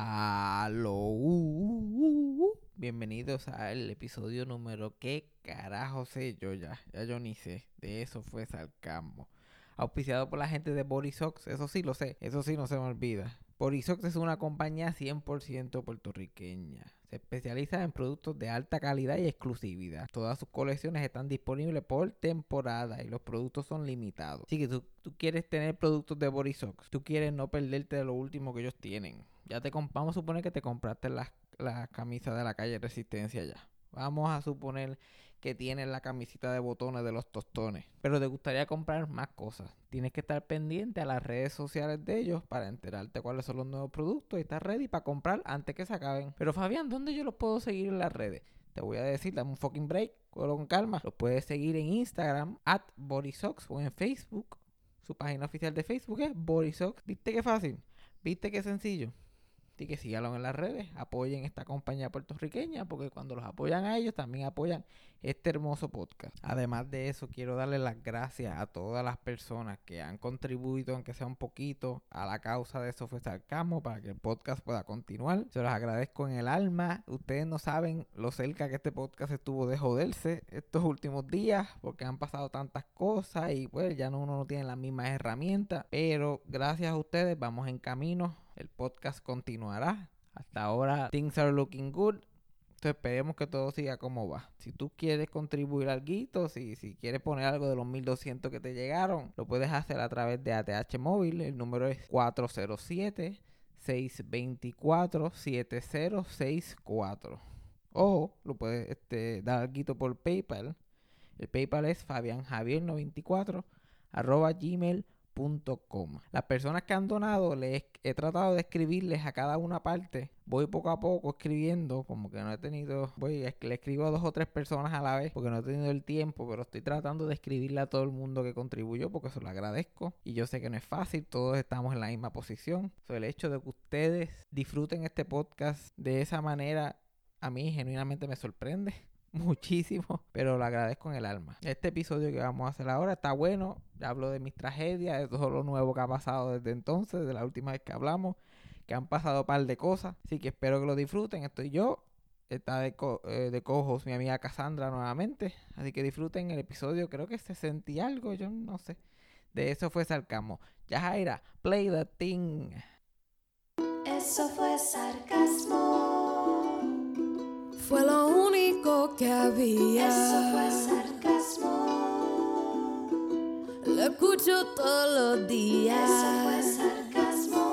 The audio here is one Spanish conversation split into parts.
Aló. uh, uh, uh. Bienvenidos al episodio número. ¿Qué carajo sé yo ya? Ya yo ni sé. De eso fue Salcamo. Auspiciado por la gente de Borisox. Eso sí lo sé. Eso sí no se me olvida. Borisox es una compañía 100% puertorriqueña. Se especializa en productos de alta calidad y exclusividad. Todas sus colecciones están disponibles por temporada y los productos son limitados. Así que tú, tú quieres tener productos de Borisox. Tú quieres no perderte de lo último que ellos tienen. Ya te vamos a suponer que te compraste las la camisa de la calle Resistencia ya. Vamos a suponer que tienes la camisita de botones de los tostones. Pero te gustaría comprar más cosas. Tienes que estar pendiente a las redes sociales de ellos para enterarte cuáles son los nuevos productos y estar ready para comprar antes que se acaben. Pero Fabián, ¿dónde yo los puedo seguir en las redes? Te voy a decir, dame un fucking break, con calma. Los puedes seguir en Instagram, at Borisox o en Facebook. Su página oficial de Facebook es Borisox. ¿Viste qué fácil? ¿Viste qué sencillo? Así que síganlo en las redes, apoyen esta compañía puertorriqueña, porque cuando los apoyan a ellos, también apoyan este hermoso podcast. Además de eso, quiero darle las gracias a todas las personas que han contribuido, aunque sea un poquito, a la causa de Sofía Sarcamo para que el podcast pueda continuar. Se los agradezco en el alma. Ustedes no saben lo cerca que este podcast estuvo de joderse estos últimos días, porque han pasado tantas cosas y pues ya no, uno no tiene las mismas herramientas. Pero gracias a ustedes, vamos en camino. El podcast continuará. Hasta ahora, things are looking good. Entonces esperemos que todo siga como va. Si tú quieres contribuir al si, si quieres poner algo de los 1200 que te llegaron, lo puedes hacer a través de ATH Móvil. El número es 407 624 7064. O lo puedes este, dar al guito por PayPal. El PayPal es fabianjavier94 arroba gmail.com. Las personas que han donado, les he tratado de escribirles a cada una parte. Voy poco a poco escribiendo, como que no he tenido, voy, le escribo a dos o tres personas a la vez, porque no he tenido el tiempo, pero estoy tratando de escribirle a todo el mundo que contribuyó, porque se lo agradezco. Y yo sé que no es fácil, todos estamos en la misma posición. El hecho de que ustedes disfruten este podcast de esa manera, a mí genuinamente me sorprende muchísimo, pero lo agradezco en el alma. Este episodio que vamos a hacer ahora está bueno. Hablo de mis tragedias, de todo lo nuevo que ha pasado desde entonces, de la última vez que hablamos, que han pasado un par de cosas. Así que espero que lo disfruten. Estoy yo. Está de, co eh, de cojos mi amiga Cassandra nuevamente. Así que disfruten el episodio. Creo que se sentí algo, yo no sé. De eso fue Sarcamo. Yajaira, play the thing. Eso fue sarcasmo. Fue lo que había. Eso fue sarcasmo. Lo escucho todos los días. Eso fue sarcasmo.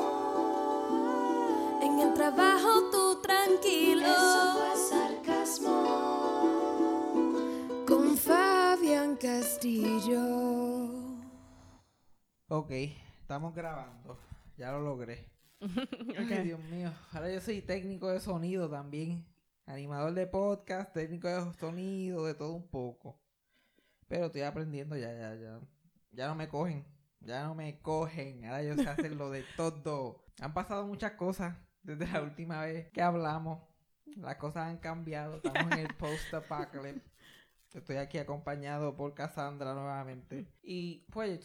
En el trabajo tú tranquilo. Eso fue sarcasmo. Con Fabián Castillo. Ok, estamos grabando. Ya lo logré. Ay, Dios mío. Ahora yo soy técnico de sonido también. Animador de podcast, técnico de sonido, de todo un poco. Pero estoy aprendiendo ya, ya, ya. Ya no me cogen. Ya no me cogen. Ahora yo sé hacer lo de todo. Han pasado muchas cosas desde la última vez que hablamos. Las cosas han cambiado. Estamos en el post-apocalypse. Estoy aquí acompañado por Cassandra nuevamente. Y pues,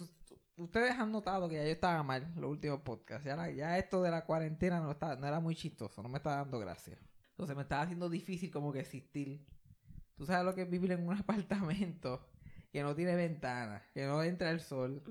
ustedes han notado que ya yo estaba mal los últimos podcasts. Ya, la- ya esto de la cuarentena no, está, no era muy chistoso, no me estaba dando gracia. Entonces me estaba haciendo difícil como que existir. Tú sabes lo que es vivir en un apartamento que no tiene ventana, que no entra el sol,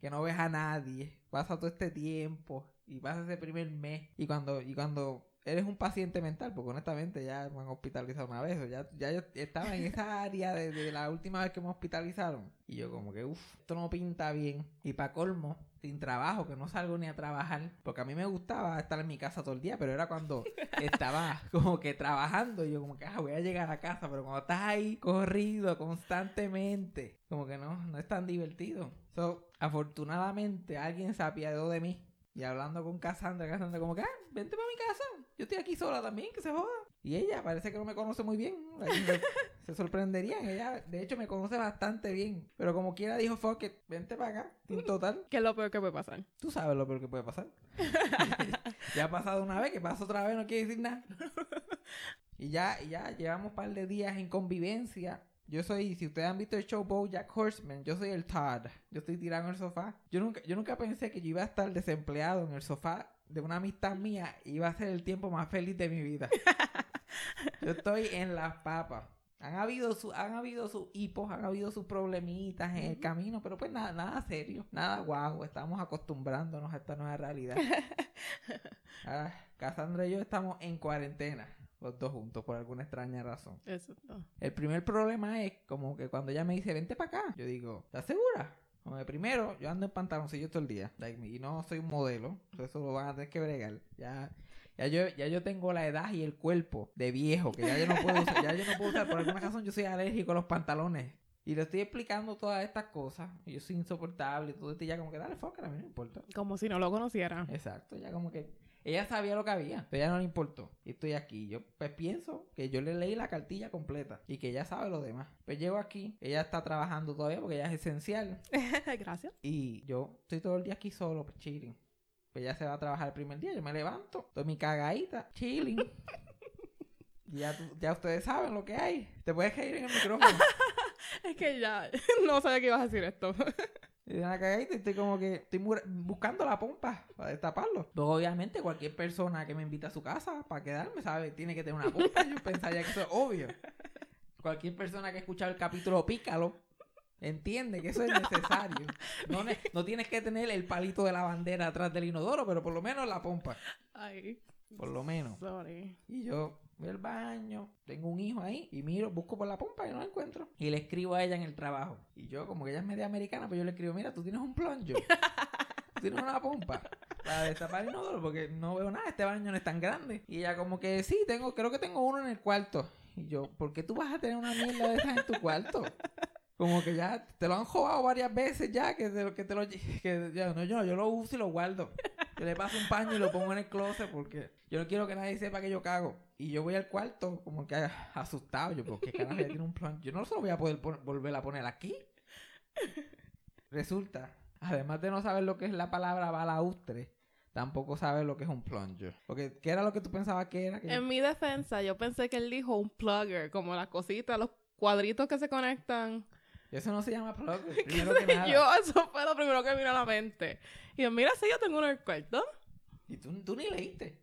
que no ves a nadie. Pasa todo este tiempo y pasa ese primer mes. Y cuando, y cuando eres un paciente mental, porque honestamente ya me han hospitalizado una vez, o ya, ya yo estaba en esa área de, de la última vez que me hospitalizaron. Y yo como que, uff, esto no pinta bien. Y para colmo, sin trabajo, que no salgo ni a trabajar, porque a mí me gustaba estar en mi casa todo el día, pero era cuando estaba como que trabajando y yo como que, ah, voy a llegar a casa, pero cuando estás ahí corrido constantemente, como que no, no es tan divertido. So, afortunadamente alguien se apiadó de mí y hablando con Cassandra, Cassandra como que, ah, vente para mi casa, yo estoy aquí sola también, que se joda. Y ella parece que no me conoce muy bien. Se, sorprenderían. Ella, de hecho, me conoce bastante bien. Pero como quiera dijo, fuck it, vente para acá. En total, ¿Qué es lo peor que puede pasar? tú sabes lo peor que puede pasar. ya ha pasado una vez, que pasa otra vez, no quiere decir nada. y ya, y ya llevamos un par de días en convivencia. Yo soy, si ustedes han visto el show Bojack Horseman, yo soy el Todd. Yo estoy tirado en el sofá. Yo nunca, yo nunca pensé que yo iba a estar desempleado en el sofá de una amistad mía iba a ser el tiempo más feliz de mi vida. Yo estoy en las papas. Han habido, su, han habido sus hipos, han habido sus problemitas en el camino, pero pues nada, nada serio, nada guau, estamos acostumbrándonos a esta nueva realidad. Ahora, Cassandra y yo estamos en cuarentena, los dos juntos, por alguna extraña razón. Eso no. El primer problema es como que cuando ella me dice, vente para acá, yo digo, ¿estás segura? Primero, yo ando en pantaloncillos todo el día, like, y no soy un modelo, eso lo van a tener que bregar. Ya, ya, yo, ya yo tengo la edad y el cuerpo de viejo, que ya yo no puedo usar, ya yo no puedo usar, por alguna razón yo soy alérgico a los pantalones. Y le estoy explicando todas estas cosas, y yo soy insoportable y todo esto, y ya como que dale foca, a mí no importa. Como si no lo conociera. Exacto, ya como que ella sabía lo que había, pero ella no le importó. Y estoy aquí. Yo pues pienso que yo le leí la cartilla completa y que ella sabe lo demás. Pues llego aquí, ella está trabajando todavía porque ella es esencial. Gracias. Y yo estoy todo el día aquí solo, pues chilling. Pues ella se va a trabajar el primer día, yo me levanto, doy mi cagadita, chilling. Ya, ya ustedes saben lo que hay. Te puedes caer en el micrófono. Es que ya no sabía que ibas a decir esto. Una cagadita y estoy como que estoy buscando la pompa para destaparlo. Obviamente, cualquier persona que me invita a su casa para quedarme, ¿sabe? Tiene que tener una pompa. Yo pensaría que eso es obvio. Cualquier persona que ha escuchado el capítulo Pícalo entiende que eso es necesario. No, ne- no tienes que tener el palito de la bandera atrás del inodoro, pero por lo menos la pompa. Ay. Por lo menos. Sorry. Y yo voy al baño, tengo un hijo ahí y miro, busco por la pompa y no la encuentro. Y le escribo a ella en el trabajo. Y yo, como que ella es media americana, pues yo le escribo, mira, tú tienes un plunger. Tú tienes una pompa para destapar el inodoro porque no veo nada, este baño no es tan grande. Y ella como que, sí, tengo, creo que tengo uno en el cuarto. Y yo, ¿por qué tú vas a tener una mierda de esas en tu cuarto? Como que ya te lo han jugado varias veces ya, que te, lo- que te lo... Que ya, no, yo, yo lo uso y lo guardo. Yo le paso un paño y lo pongo en el closet porque yo no quiero que nadie sepa que yo cago. Y yo voy al cuarto como que asustado. Yo, ¿por qué carajo ella tiene un plan? Yo no se lo voy a poder volver a poner aquí. Resulta, además de no saber lo que es la palabra balaustre, tampoco sabe lo que es un plunger. Porque, ¿qué era lo que tú pensabas que era? Que- En mi defensa, yo pensé que él dijo un plugger, como las cositas, los cuadritos que se conectan. Eso no se llama plugger, primero que nada. yo, eso fue lo primero que me vino a la mente. Y yo, mira, si yo tengo uno en el cuarto. Y tú, tú ni leíste.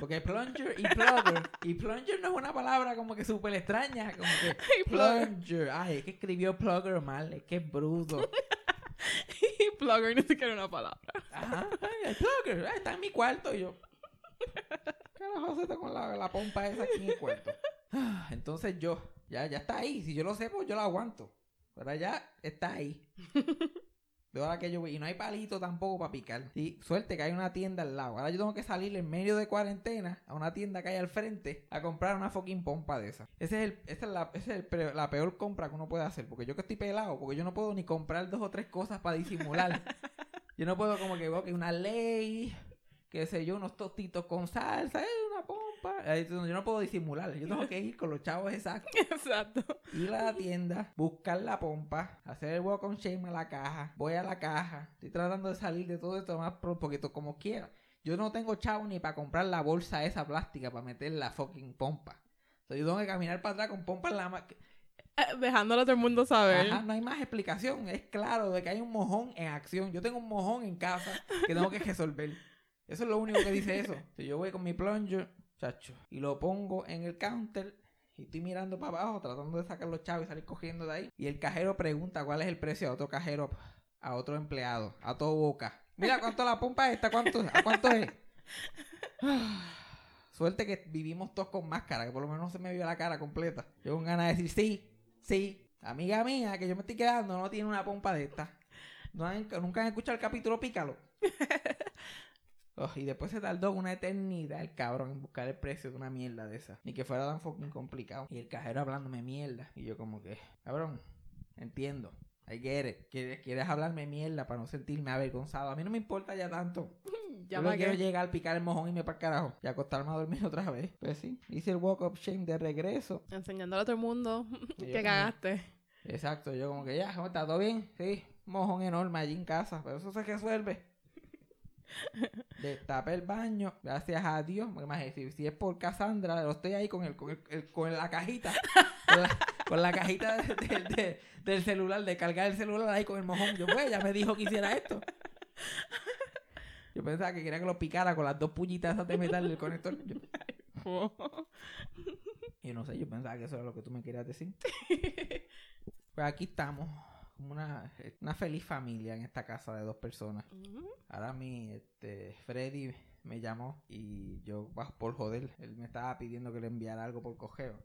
Porque plunger y plugger. Y plunger no es una palabra como que súper extraña. Como que Y plunger. Ay, es que escribió plugger mal. Es que es bruto. Y plugger ni siquiera una palabra. Ajá. El plugger. Está en mi cuarto. Y yo. Carajo, se está con la, la pompa esa aquí en el cuarto. Ah, Entonces yo. Ya, ya está ahí. Si yo lo sé, pues yo lo aguanto. Pero ya está ahí. De ahora que yo voy. Y no hay palito tampoco para picar. Y suerte que hay una tienda al lado. Ahora yo tengo que salir en medio de cuarentena a una tienda que hay al frente a comprar una fucking pompa de esa. Ese es el, esa es, la, esa es el la peor compra que uno puede hacer. Porque yo que estoy pelado, porque yo no puedo ni comprar dos o tres cosas para disimular. yo no puedo como que, ok, una ley, qué sé yo, unos tostitos con salsa, eh, Yo no puedo disimular. Yo tengo que ir con los chavos exactos Exacto. ir a la tienda, buscar la pompa, hacer el walk on shame a la caja, voy a la caja, estoy tratando de salir de todo esto más pronto, porque to- como quiera. Yo no tengo chavo ni para comprar la bolsa esa plástica para meter la fucking pompa. Entonces yo tengo que caminar para atrás con pompa en la mano. Eh, dejándolo a todo el mundo saber. Ajá, no hay más explicación. Es claro de que hay un mojón en acción. Yo tengo un mojón en casa que tengo que resolver. Eso es lo único que dice eso. Entonces, yo voy con mi plunger, chacho, y lo pongo en el counter y estoy mirando para abajo tratando de sacar los chavos y salir cogiendo de ahí. Y el cajero pregunta cuál es el precio a otro cajero, a otro empleado, a todo boca. Mira cuánto la pompa esta, cuánto, a cuánto es. Suerte que vivimos todos con máscara, que por lo menos no se me vio la cara completa. Yo con ganas de decir, sí, sí, amiga mía, que yo me estoy quedando, no tiene una pompa de esta. No nunca han escuchado el capítulo Pícalo. Oh, y después se tardó una eternidad el cabrón en buscar el precio de una mierda de esa. Ni que fuera tan fucking complicado. Y el cajero hablándome mierda. Y yo como que, cabrón, entiendo. I get it. ¿Quieres, quieres hablarme mierda para no sentirme avergonzado. A mí no me importa ya tanto. Ya Yo quiero llegar, picar el mojón y me para carajo. Y acostarme a dormir otra vez. Pues sí, hice el walk of shame de regreso. Enseñándole a todo el mundo que como- cagaste. Exacto, yo como que ya, ¿cómo está? ¿Todo bien? Sí, mojón enorme allí en casa, pero eso se resuelve. Destapé el baño, gracias a Dios. si, si es por Cassandra, lo estoy ahí con el, con, el- con la cajita. Con la, con la cajita de- de- de- del celular, de cargar el celular ahí con el mojón. Yo, pues, ella me dijo que hiciera esto. Yo, pensaba que quería que lo picara con las dos puñitas de metal del conector. Yo, yo no sé, yo pensaba que eso era lo que tú me querías decir. Pues aquí estamos, como una, una feliz familia en esta casa de dos personas. Ahora mi, este, Freddy me llamó y yo, bajo por joder, él me estaba pidiendo que le enviara algo por cogeo.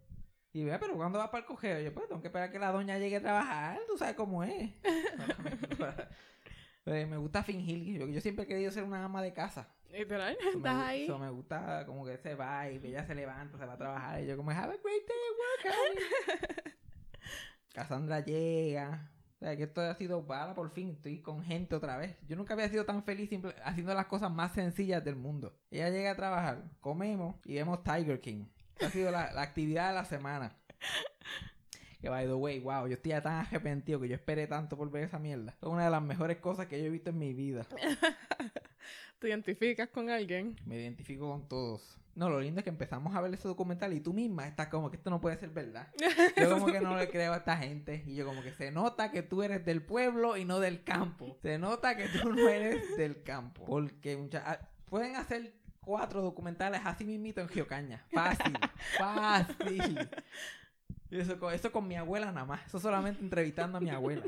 Y vea, pero ¿cuándo vas para el cogeo? Yo, pues tengo que esperar que la doña llegue a trabajar, tú sabes cómo es. Me gusta fingir, yo, yo siempre he querido ser una ama de casa. Literal, me, estás ahí. so, me gusta como que se va y ella se levanta, se va a trabajar y yo como, have a great day work, honey". Cassandra llega. O sea, que esto ha sido bala por fin. Estoy con gente otra vez. Yo nunca había sido tan feliz simple- haciendo las cosas más sencillas del mundo. Ella llega a trabajar, comemos y vemos Tiger King. Ha sido la, la actividad de la semana. Que by the way, wow, yo estoy ya tan arrepentido que yo esperé tanto por ver esa mierda. Es una de las mejores cosas que yo he visto en mi vida. Te identificas con alguien. Me identifico con todos. No, lo lindo es que empezamos a ver ese documental y tú misma estás como que esto no puede ser verdad. Yo como que no le creo a esta gente. Y yo como que se nota que tú eres del pueblo y no del campo. Se nota que tú no eres del campo. Porque mucha- ah, pueden hacer cuatro documentales así mismito en Geocaña. Fácil. Fácil. Eso, con- eso con mi abuela nada más. Eso solamente entrevistando a mi abuela.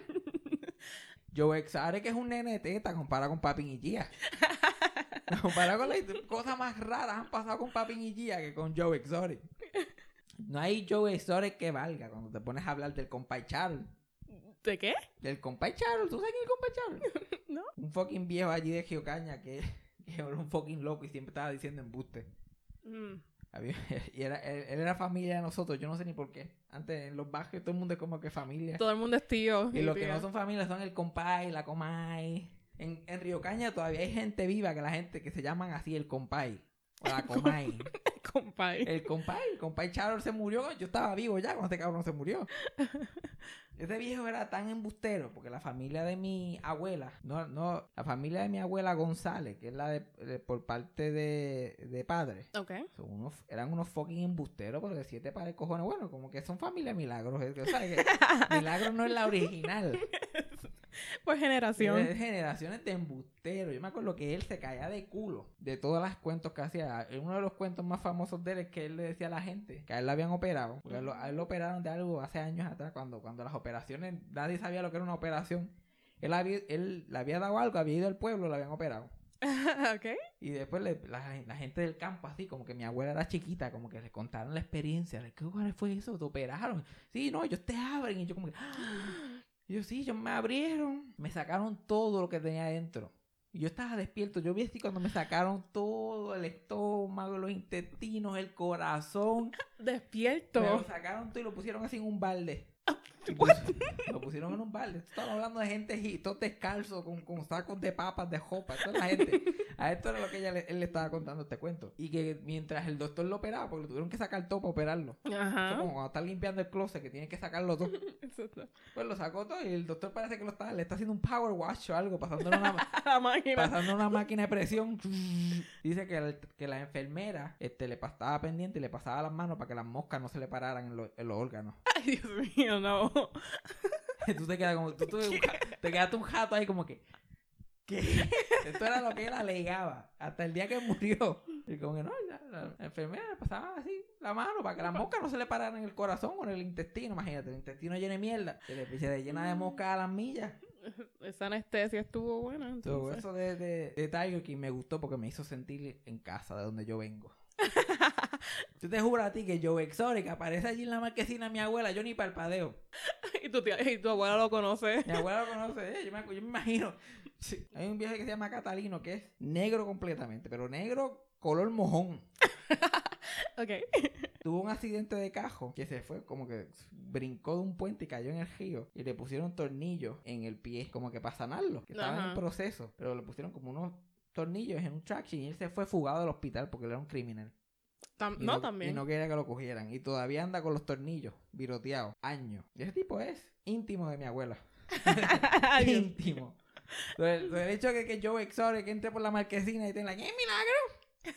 Joe Exare, que es un nene de teta comparado con Papin y Gia. Comparado con las cosas más raras han pasado con Papin y Gia que con Joe Exotic. No hay Joe Exotic que valga cuando te pones a hablar del compay Charles. ¿De qué? Del compay Charles, ¿tú sabes quién es el compay Charles? No. Un fucking viejo allí de Geocaña que, que era un fucking loco y siempre estaba diciendo embuste. Mm. Había- Y era, él, era familia de nosotros, yo no sé ni por qué. Antes en los barrios todo el mundo es como que familia. Todo el mundo es tío. Y los que no son familia son el compay, la comay. En, en Río Caña todavía hay gente viva que la gente que se llaman así el compay. O la comay. Compay. el compay, el compay Charles se murió. Yo estaba vivo ya cuando este cabrón se murió. Ese viejo era tan embustero porque la familia de mi abuela, no, no, la familia de mi abuela González, que es la de, de- por parte de, de padre, Ok. son unos, eran unos fucking embusteros, pero de siete pares de cojones. Bueno, como que son familia milagros. Que Milagros no es la original. Pues generación. Es generaciones de embusteros. Yo me acuerdo que él se caía de culo de todos los cuentos que hacía. Uno de los cuentos más famosos de él es que él le decía a la gente que a él le habían operado. Porque a él, lo- a él lo operaron de algo hace años atrás, cuando, cuando las operaciones, nadie sabía lo que era una operación. Él, había, él le había dado algo, había ido al pueblo, lo habían operado. ok. Y después le- la, la gente del campo, así como que mi abuela era chiquita, como que le contaron la experiencia. ¿Qué fue eso? ¿Te operaron? Sí, no, ellos te abren. Y yo como que... "Ah". Y yo, sí, ellos me abrieron. Me sacaron todo lo que tenía adentro. Y yo estaba despierto. Yo vi así cuando me sacaron todo, el estómago, los intestinos, el corazón. Despierto. Me lo sacaron todo y lo pusieron así en un balde. Y pus- lo pusieron en un balde. Estamos hablando de gente y todos descalzos con, con sacos de papas, de jopa. Esto es la gente. A esto era lo que ella le, él le estaba contando este cuento. Y que mientras el doctor lo operaba, porque lo tuvieron que sacar todo para operarlo. Eso Ajá. como cuando limpiando el closet, que tiene que sacarlo todo. Exacto. Pues lo sacó todo y el doctor parece que lo está, le está haciendo un power wash o algo, pasándole una, pasando una máquina de presión. Dice que, el- que la enfermera este, le pasaba pendiente y le pasaba las manos para que las moscas no se le pararan en, en los órganos. Ay, Dios mío, no. tú te quedas como, tú, tú- te quedaste un jato ahí como que, ¿qué? Esto era lo que él alegaba hasta el día que murió. Y como que no, la, la- la enfermera le pasaba así la mano para que las moscas no se le pararan en el corazón o en el intestino. Imagínate, el intestino lleno de mierda. Se le, se le llena de moscas a las millas. Esa anestesia estuvo buena. Todo entonces. eso de, de, de Tiger King me gustó porque me hizo sentir en casa de donde yo vengo. Yo te juro a ti que Joe Exotic aparece allí en la marquesina mi abuela, yo ni palpadeo. y, tu tía- y tu abuela lo conoce. Mi abuela lo conoce, ¿eh? yo, me, acu- yo me imagino. Sí, Hay un viejo que se llama Catalino que es negro completamente, pero negro color mojón. Ok. Tuvo un accidente de cajo que se fue, como que brincó de un puente y cayó en el río. Y le pusieron tornillos en el pie, como que para sanarlo. Que estaba en proceso. Pero le pusieron como unos tornillos en un traction y él se fue fugado del hospital porque él era un criminal. Tam- no, también. Y no quería que lo cogieran. Y todavía anda con los tornillos viroteados. Años. Y ese tipo es íntimo de mi abuela. Íntimo. Entonces, el, hecho de que Joe Exotic que entre por la marquesina y tenga ¡Eh, milagro!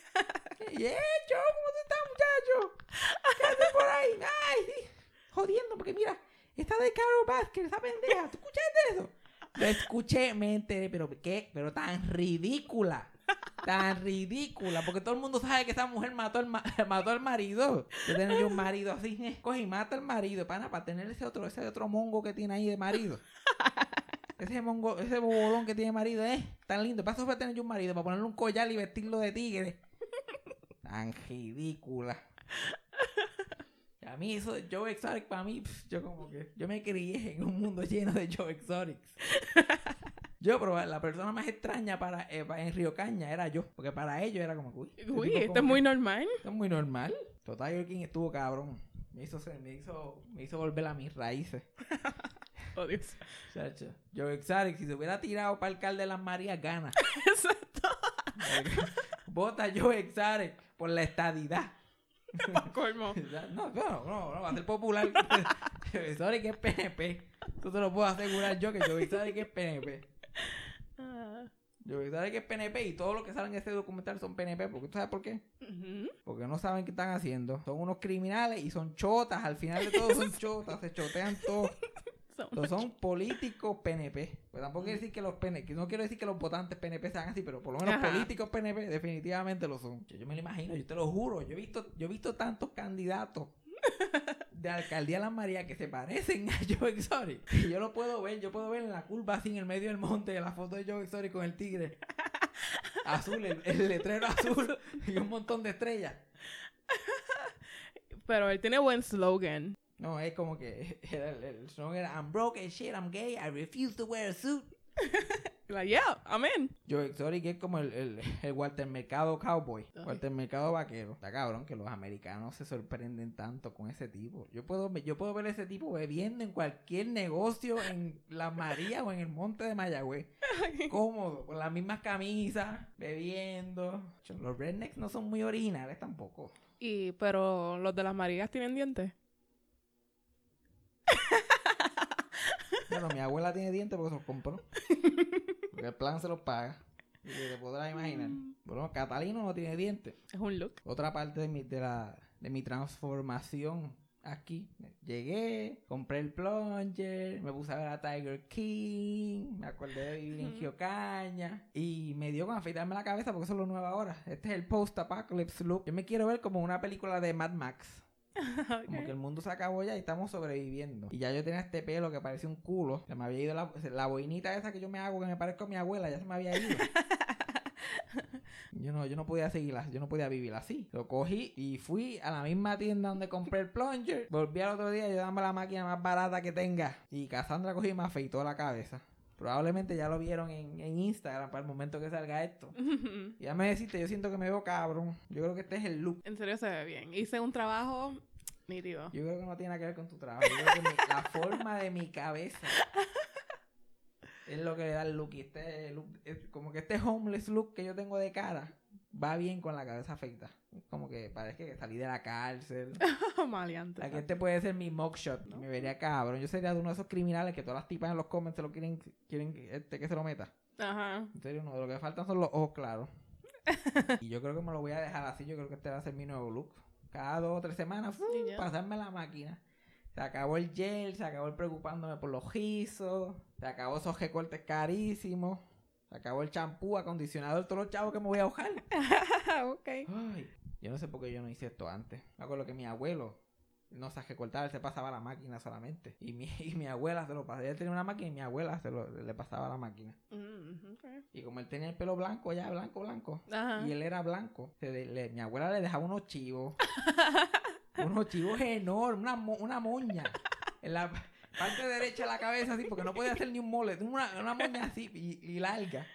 ¡Yeah, Joe! ¿Cómo tú estás, muchacho? ¿Qué haces por ahí? ¡Ay! Jodiendo, porque mira, está de Carol Basket, esa pendeja. ¿Tú escuchaste eso? Lo escuché, me enteré, pero ¿qué? Pero tan ridícula. tan ridícula, porque todo el mundo sabe que esa mujer mató al, ma- mató al marido. Yo yo un marido así, eh, coge y mata al marido, pana, para tener ese otro, ese otro mongo que tiene ahí de marido. Ese mongo, ese bobolón que tiene marido, eh, tan lindo. Para eso fue tener yo un marido, para ponerle un collar y vestirlo de tigre. Tan ridícula. A mí eso de Joe Exotic, para mí, yo como que, yo me crié en un mundo lleno de Joe Exotics. Yo, pero la persona más extraña para, eh, en Río Caña era yo. Porque para ellos era como, uy, este Uy, tipo esto es muy que- normal. esto es muy normal. Total, Tiger King estuvo cabrón. Me hizo, me hizo, me hizo volver a mis raíces. Oh, Dios. Chacho. Joe Exotic, si se hubiera tirado para alcalde de las Marías, gana. Exacto. Vota Joe Exotic por la estadidad. Colmo. No, no, no, no, va a ser popular. Joe Exotic es PNP. Tú te lo puedo asegurar yo que Joe Exotic es PNP. Ah, Joe Exotic es PNP y todos los que salen en este documental son PNP. Porque ¿tú sabes por qué? ujú. Porque no saben qué están haciendo. Son unos criminales y son chotas. Al final de todo son chotas. Se chotean todos. Los son políticos PNP. Pues tampoco quiero decir que los PNP, no quiero decir que los votantes PNP sean así, pero por lo menos Ajá. políticos PNP definitivamente lo son. Yo, yo me lo imagino, yo te lo juro. Yo he visto, yo he visto tantos candidatos de alcaldía Las Marías que se parecen a Joe Exotic. Y yo lo puedo ver, yo puedo ver en la curva así en el medio del monte la foto de Joe Exotic con el tigre. Azul, el, el letrero azul y un montón de estrellas. Pero él tiene buen slogan. No, es como que era el, el slogan era I'm broke as shit, I'm gay, I refuse to wear a suit. Like, yeah, I'm in. Joe Exotic es como el, el, el Walter Mercado cowboy, Ay. Walter Mercado vaquero. Está cabrón que los americanos se sorprenden tanto con ese tipo. Yo puedo, yo puedo ver ese tipo bebiendo en cualquier negocio en La María o en el monte de Mayagüez. Cómodo, con las mismas camisas, bebiendo. Los rednecks no son muy originales tampoco. Y, pero los de las Marías tienen dientes. Bueno, mi abuela tiene dientes porque se los compró. Porque el plan se los paga. Y te podrás imaginar. Bueno, Catalino no tiene dientes. Es un look. otra parte de mi, de la, de mi transformación aquí. Llegué, compré el plunger, me puse a ver a Tiger King, me acordé de vivir en Ujú. Geocaña y me dio con afeitarme la cabeza porque eso es lo nuevo ahora. Este es el post-apocalypse look. Yo me quiero ver como una película de Mad Max. Como que el mundo se acabó ya y estamos sobreviviendo. Y ya yo tenía este pelo que parecía un culo. Se me había ido la, la boinita esa que yo me hago que me parezco a mi abuela, ya se me había ido. Yo no, yo no podía seguirla, yo no podía vivir así. Lo cogí y fui a la misma tienda donde compré el plunger. Volví al otro día y yo dame la máquina más barata que tenga. Y Cassandra cogí y me afeitó la cabeza. Probablemente ya lo vieron en, en Instagram para el momento que salga esto. Y ya me deciste, yo siento que me veo cabrón. Yo creo que este es el look. en serio se ve bien. Hice un trabajo nítido. Yo creo que no tiene nada que ver con tu trabajo. Yo creo que mi- la forma de mi cabeza es lo que le da el look. Y este look, es como que este homeless look que yo tengo de cara va bien con la cabeza afecta. Como que parece que salí de la cárcel. Maleante. Like, este puede ser mi mugshot. Me vería cabrón. Yo sería de uno de esos criminales que todas las tipas en los comments se lo quieren, quieren este, que se lo meta. Ajá. En serio, no. De lo que faltan son los ojos claros. y yo creo que me lo voy a dejar así. Yo creo que este va a ser mi nuevo look. Cada dos o tres semanas, ¡fu! Y ya. pasarme la máquina. Se acabó el gel, se acabó el preocupándome por los rizos, se acabó esos recortes carísimos, se acabó el champú, acondicionador, todos los chavos que me voy a ahogar. ok. Ay, yo no sé por qué yo no hice esto antes. Me acuerdo que mi abuelo no se recortaba, él se pasaba la máquina solamente. Y mi, y mi abuela se lo pasaba. Él tenía una máquina y mi abuela se lo, le pasaba la máquina. Mm, ok. Y como él tenía el pelo blanco, ya blanco, blanco, Ajá. y él era blanco, se de- le- mi abuela le dejaba unos chivos. unos chivos enormes, una, una moña. En la parte derecha de la cabeza, así, porque no podía hacer ni un mole. Una, una moña así y, y larga.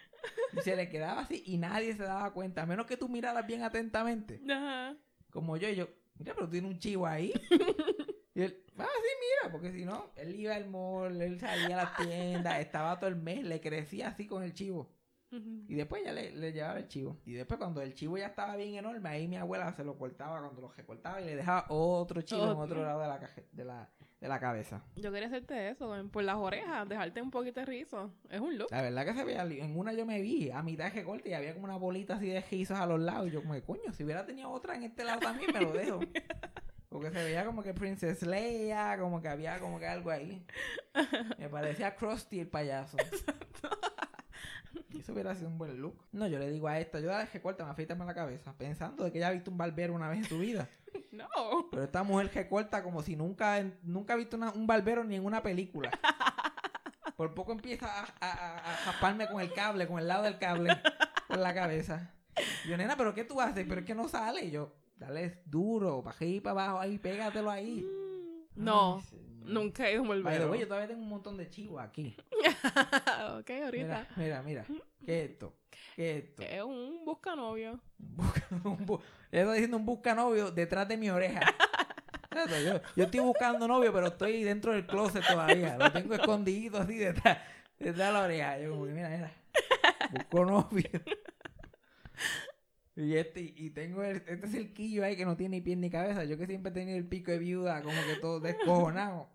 Y se le quedaba así y nadie se daba cuenta. A menos que tú miraras bien atentamente. Ajá. Como yo, y yo, mira, pero tiene un chivo ahí. Y él, ah, sí, mira, porque si no, él iba al mall, él salía a las tiendas, estaba todo el mes, le crecía así con el chivo. Y después ya le, le llevaba el chivo. Y después cuando el chivo ya estaba bien enorme, ahí mi abuela se lo cortaba cuando lo recortaba y le dejaba otro chivo en Otro. lado de la, caje- de la, de la cabeza. Yo quería hacerte eso, por las orejas, dejarte un poquito de rizo. Es un look. La verdad que se veía, en una yo me vi a mitad de recorte y había como una bolita así de rizos a los lados. Y yo como, que, coño, si hubiera tenido otra en este lado también me lo dejo. Porque se veía como que Princess Leia, como que había como que algo ahí. Me parecía Krusty el payaso. Eso hubiera sido un buen look. No, yo le digo a esta, yo la dejé corta, me afeítame la cabeza, pensando de que ella ha visto un barbero una vez en su vida. No. Pero esta mujer que corta como si nunca, nunca ha visto una- un barbero ni en una película. Por poco empieza a, a, jasparme con el cable, con el lado del cable, con la cabeza. Y yo, nena, ¿pero qué tú haces? Pero es que no sale. Y yo, dale duro, para arriba y para abajo, ahí, pégatelo ahí. No, Ay. Nunca he ido a un barbero. yo todavía tengo un montón de chivos aquí. ok, ahorita. Mira, mira, mira. ¿Qué es esto? ¿Qué es esto? Es un buscanovio. Un bu- estoy diciendo un busca novio detrás de mi oreja. Yo, yo estoy buscando novio, pero estoy dentro del closet todavía. Lo tengo escondido así detrás, detrás de la oreja. Yo como que, mira, mira. Busco novio. Y este, y tengo el- este cerquillo ahí que no tiene ni pie ni cabeza. Yo que siempre he tenido el pico de viuda, como que todo descojonado.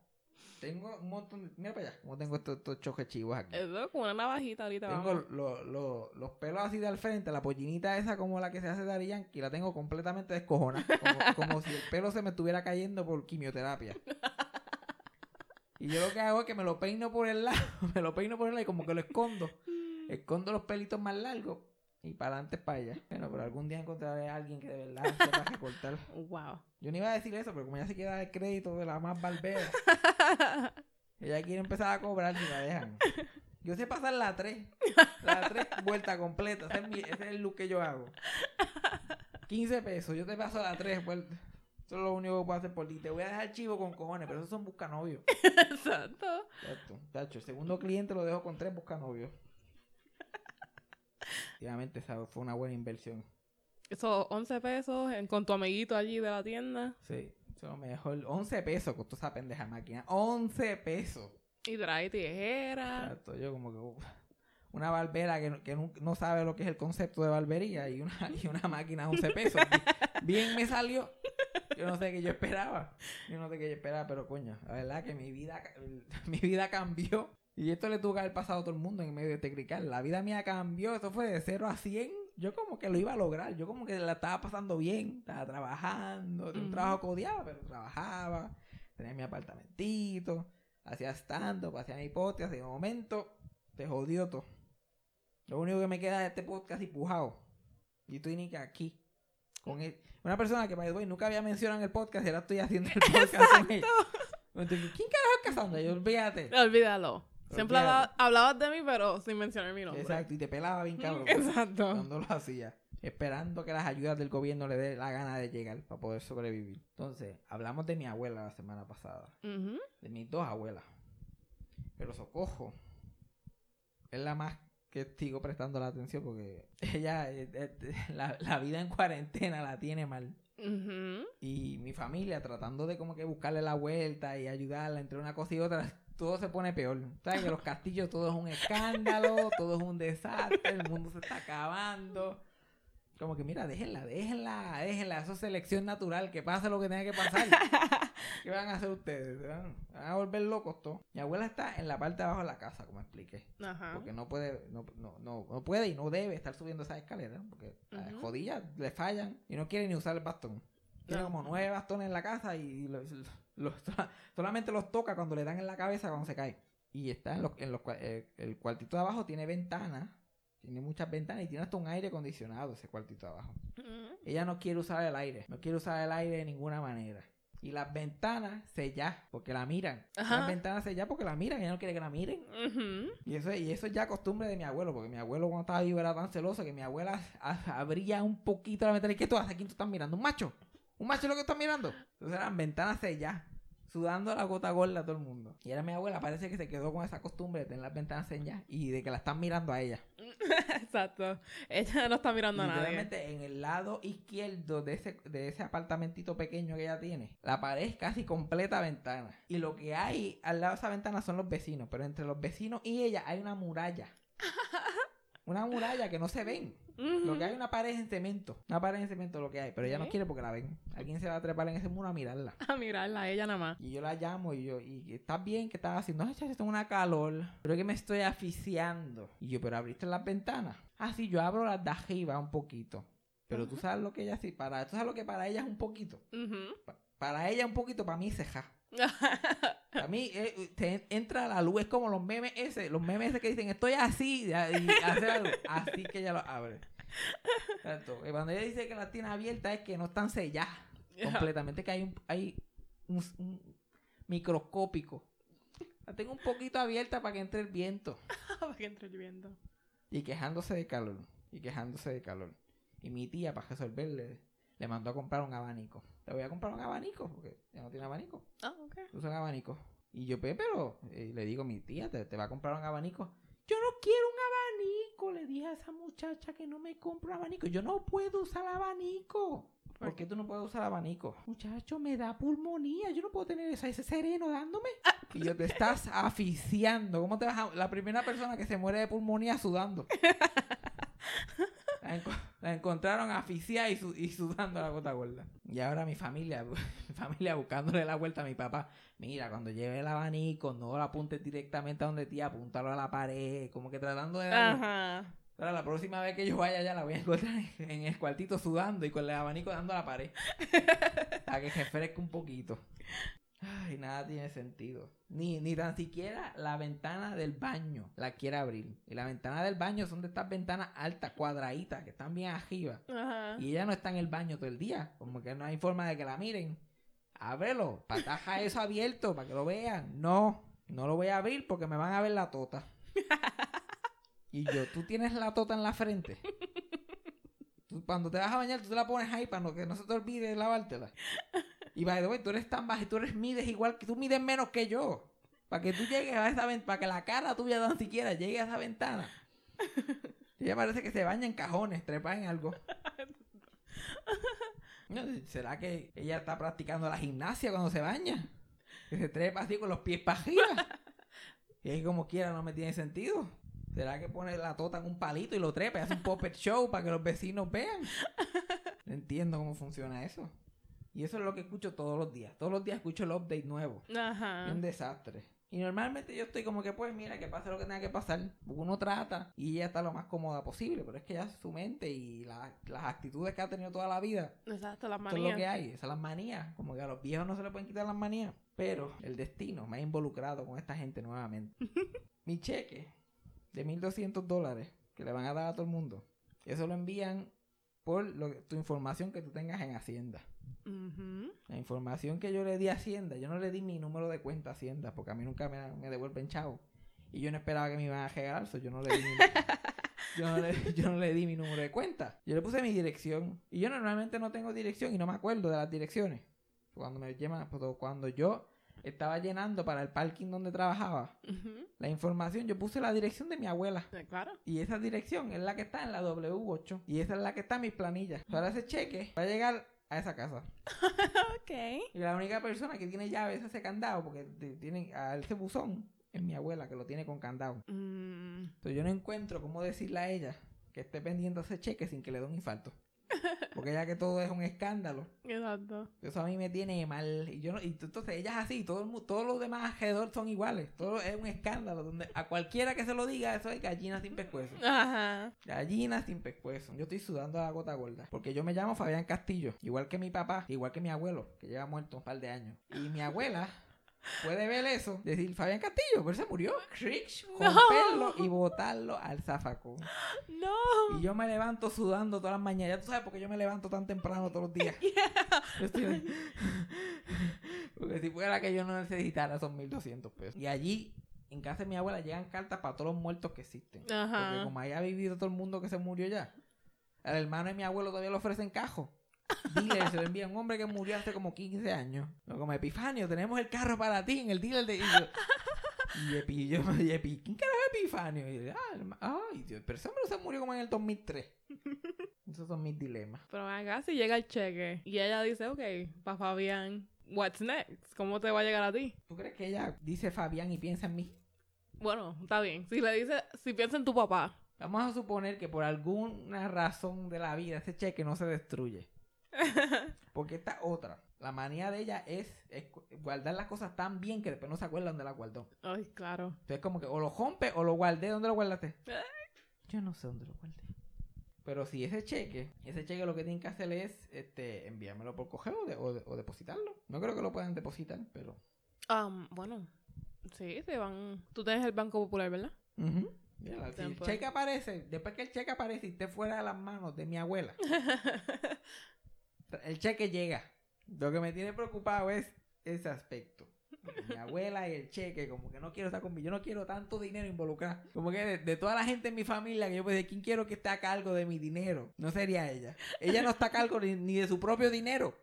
Tengo un montón de. Mira para allá, como tengo estos, estos choques chivos aquí. Eso con una navajita ahorita. Tengo lo- lo- los pelos así de al frente, la pollinita esa como la que se hace de Yankee, la tengo completamente descojonada. Como, como si el pelo se me estuviera cayendo por quimioterapia. Y yo lo que hago es que me lo peino por el lado, me lo peino por el lado y como que lo escondo. Escondo los pelitos más largos y para adelante para allá. Bueno, pero algún día encontraré a alguien que de verdad sepa recortar. Wow. Yo no iba a decir eso, pero como ella se quiere dar el crédito de la más barbera. Ella quiere empezar a cobrar si la dejan. Yo sé pasar la 3. La 3 vuelta completa. Ese es, mi- ese es el look que yo hago. 15 pesos. Yo te paso la 3 vueltas. Eso es lo único que puedo hacer por ti. Te voy a dejar chivo con cojones, pero esos son buscanovios. Exacto. Exacto. Tacho, el segundo cliente lo dejo con 3 buscanovios. Obviamente esa fue una buena inversión. Esos 11 pesos en- con tu amiguito allí de la tienda. Sí. Eso es lo mejor. 11 pesos costó esa pendeja máquina. 11 pesos. Y trae tijera. Exacto, yo como que uf, una barbera que, que no, no sabe lo que es el concepto de barbería y una, y una máquina a 11 pesos. Bien me salió. Yo no sé qué yo esperaba. Yo no sé qué yo esperaba, pero coño, la verdad que mi vida, mi vida cambió. Y esto le tuvo que haber pasado a todo el mundo en medio de este crical. La vida mía cambió, eso fue de 0 a 100. Yo como que lo iba a lograr, yo como que la estaba pasando bien, estaba trabajando, tenía un trabajo que odiaba, pero trabajaba, tenía mi apartamentito, hacía stand-up, hacía mi podcast, y de momento te jodió todo. Lo único que me queda de este podcast es pujado. Y estoy ni que aquí. Con él. Una persona que, by the way, nunca había mencionado en el podcast, y ahora estoy haciendo el podcast con ella. Entonces, ¿Quién carajo es Cassandra? Yo, olvídate. Olvídalo. Siempre hablabas de mí, pero sin mencionar mi nombre. Exacto, y te pelaba bien cabrón. Exacto. Cuando lo hacía. Esperando que las ayudas del gobierno le dé la gana de llegar para poder sobrevivir. Entonces, hablamos de mi abuela la semana pasada. De mis dos abuelas. Pero Socojo es la más que sigo prestando la atención porque ella, eh, eh, la, la vida en cuarentena la tiene mal. Y mi familia tratando de como que buscarle la vuelta y ayudarla entre una cosa y otra, todo se pone peor. ¿Sabes? Que los castillos todo es un escándalo, todo es un desastre, el mundo se está acabando. Como que mira, déjenla, déjenla, déjenla, eso es selección natural, que pase lo que tenga que pasar. ¿Qué van a hacer ustedes? ¿Se van, van a volver locos todos. Mi abuela está en la parte de abajo de la casa, como expliqué. Ajá. Porque no puede, no, no, no, no puede y no debe estar subiendo esas escaleras. Porque las Ujú. rodillas le fallan y no quiere ni usar el bastón. Tiene como nueve bastones en la casa y los, los- solamente los toca cuando le dan en la cabeza cuando se cae. Y está en los, en los eh, el cuartito de abajo tiene ventanas. Tiene muchas ventanas y tiene hasta un aire acondicionado ese cuartito de abajo. Ujú. Ella no quiere usar el aire. No quiere usar el aire de ninguna manera. Y las ventanas selladas porque la miran. Ajá. Las ventanas selladas porque la miran. Ella no quiere que la miren. Y eso, y eso es ya costumbre de mi abuelo. Porque mi abuelo cuando estaba vivo era tan celoso que mi abuela a- abría un poquito la ventana. ¿Y qué tú haces? ¿Quién tú estás mirando? ¿Un macho? ¿Un macho es lo que estás mirando? Entonces eran ventanas selladas. Sudando la gota gorda a todo el mundo. Y era mi abuela, parece que se quedó con esa costumbre de tener las ventanas selladas y de que la están mirando a ella. Exacto. Ella no está mirando a nadie. En el lado izquierdo de ese, de ese apartamentito pequeño que ella tiene, la pared es casi completa ventana. Y lo que hay al lado de esa ventana son los vecinos, pero entre los vecinos y ella hay una muralla. Una muralla que no se ven. Lo que hay es una pared en cemento. Una pared en cemento lo que hay, pero ella no quiere porque la ven. Alguien se va a trepar en ese muro a mirarla. A mirarla, ella nada más. Y yo la llamo y yo, y estás bien, que estás haciendo? Chacho, tengo una calor. Es que me estoy asfixiando. Y yo, pero abriste las ventanas. Ah, sí, yo abro las de arriba un poquito. Pero tú sabes lo que ella sí, para, tú sabes lo que para ella es un poquito. Pa- para ella un poquito, para mí ceja. A mí eh, te entra la luz, es como los memes ese, los memes ese que dicen estoy así y hace algo, así que ella lo abre. Y cuando ella dice que la tiene abierta es que no están selladas completamente, que hay un, hay un, un microscópico. La tengo un poquito abierta para que entre el viento. Para que entre lloviendo. Y quejándose de calor. Y quejándose de calor. Y mi tía, para resolverle, le mandó a comprar un abanico. Le voy a comprar un abanico, porque ya no tiene abanico. Ah, ok. Usa un abanico. Y yo, "Pe, pero, eh, le digo, mi tía, ¿te, te va a comprar un abanico? Yo no quiero un abanico. Le dije a esa muchacha que no me compre un abanico. Yo no puedo usar abanico. ¿Por qué tú no puedes usar abanico? Muchacho, me da pulmonía. Yo no puedo tener ese, ese sereno dándome. Y yo te estás asfixiando. ¿Cómo te vas a... La primera persona que se muere de pulmonía sudando. La, enco- la encontraron asfixiada y, su- y sudando la gota gorda. Y ahora mi familia, mi familia buscándole la vuelta a mi papá. Mira, cuando lleve el abanico, no lo apuntes directamente a donde tía, apúntalo a la pared. Como que tratando de darle- Ajá. Ahora, la próxima vez que yo vaya allá la voy a encontrar en, en el cuartito sudando y con el abanico dando a la pared. Para que refresque un poquito. Ay, nada tiene sentido. Ni, ni tan siquiera la ventana del baño la quiere abrir. Y la ventana del baño son de estas ventanas altas, cuadraditas, que están bien arriba. Ajá. Y ella no está en el baño todo el día. Como que no hay forma de que la miren. Ábrelo. Pataja eso abierto para que lo vean. No, no lo voy a abrir porque me van a ver la tota. Y yo, tú tienes la tota en la frente. Tú, cuando te vas a bañar, tú te la pones ahí para no- que no se te olvide lavártela. Y by the way, tú eres tan baja y tú eres mides igual que tú mides menos que yo. Para que tú llegues a esa ventana, para que la cara tuya tan siquiera llegue a esa ventana. Ella parece que se baña en cajones, trepa en algo. ¿Será que ella está practicando la gimnasia cuando se baña? Que se trepa así con los pies para arriba. Y ahí como quiera no me tiene sentido. ¿Será que pone la tota en un palito y lo trepa y hace un puppet show para que los vecinos vean? No entiendo cómo funciona eso. Y eso es lo que escucho todos los días. Todos los días escucho el update nuevo. Ajá. Es un desastre. Y normalmente yo estoy como que, pues, mira, que pase lo que tenga que pasar. Uno trata y ella está lo más cómoda posible. Pero es que ya su mente y la- las actitudes que ha tenido toda la vida, Exacto, las eso es lo que manías. hay. Esas las manías. Como que a los viejos no se le pueden quitar las manías. Pero el destino me ha involucrado con esta gente nuevamente. Mi cheque de 1.200 dólares que le van a dar a todo el mundo. Eso lo envían por lo que- tu información que tú tengas en Hacienda. La información que yo le di a Hacienda, yo no le di mi número de cuenta a Hacienda, porque a mí nunca me, me devuelven chavo. Y yo no esperaba que me iban a regalar, so yo no le di mi, yo no le, yo no le di mi número de cuenta. Yo le puse mi dirección. Y yo normalmente no tengo dirección y no me acuerdo de las direcciones. Cuando me llama, pues, cuando yo estaba llenando para el parking donde trabajaba, la información, yo puse la dirección de mi abuela. Claro. Y esa dirección es la que está en la W8. Y esa es la que está en mis planillas. Ahora ese cheque va a llegar a esa casa. Ok. Y la única persona que tiene llaves es ese candado, porque t- tienen a ese buzón, es mi abuela que lo tiene con candado. Mm, Entonces yo no encuentro cómo decirle a ella que esté pendiente ese cheque sin que le dé un infarto. Porque ya que todo es un escándalo. exacto. Eso a mí me tiene mal. Y yo no- y entonces ella es así, todo el mu- todos los demás alrededor son iguales. Todo es un escándalo. Donde a cualquiera que se lo diga, eso es gallina sin pescuezo. Ajá. Gallina sin pescuezo. Yo estoy sudando a la gota gorda. Porque yo me llamo Fabián Castillo. Igual que mi papá. Igual que mi abuelo. Que lleva muerto un par de años. Y mi abuela puede ver eso. Decir Fabián Castillo. Pero se murió. Romperlo y botarlo al zafacón. No. Y yo me levanto sudando todas las mañanas. Ya tú sabes por qué yo me levanto tan temprano todos los días. Estoy- Porque si fuera que yo no necesitara esos 1200 pesos. Y allí, en casa de mi abuela, llegan cartas para todos los muertos que existen. Porque Ajá. como ahí ha vivido todo el mundo que se murió ya. Al hermano de mi abuelo todavía le ofrecen cajo. Dealer se lo envía un hombre que murió hace como 15 años. Como Epifanio, tenemos el carro para ti en el dealer de. Y yo, y Epi, yo, y Epi, ¿quién carajo es Epifanio? Y yo, ah, ay, Dios, pero ese hombre se murió como en el 2003. Esos son mis dilemas. Pero acá si llega el cheque y ella dice, ok, pa' Fabián, what's next? ¿Cómo te va a llegar a ti? ¿Tú crees que ella dice Fabián y piensa en mí? Bueno, está bien. Si le dice, si piensa en tu papá. Vamos a suponer que por alguna razón de la vida ese cheque no se destruye. Porque esta otra, la manía de ella es, guardar las cosas tan bien que después no se acuerda dónde las guardó. Ay, claro. Entonces como que o lo rompe o lo guardé. ¿Dónde lo guardaste? Yo no sé dónde lo guardé. Pero si ese cheque, ese cheque lo que tienen que hacer es este, enviármelo por correo o, de- o de- o depositarlo. No creo que lo puedan depositar, pero Um, bueno, sí, se van. Tú tienes el Banco Popular, ¿verdad? Mira, si el cheque aparece, después que el cheque aparece y esté fuera de las manos de mi abuela, el cheque llega. Lo que me tiene preocupado es ese aspecto. Mi abuela y el cheque, como que no quiero estar conmigo. Yo no quiero tanto dinero involucrado. Como que de, de toda la gente en mi familia, que yo pues quién quiero que esté a cargo de mi dinero. No sería ella. Ella no está a cargo ni, ni de su propio dinero.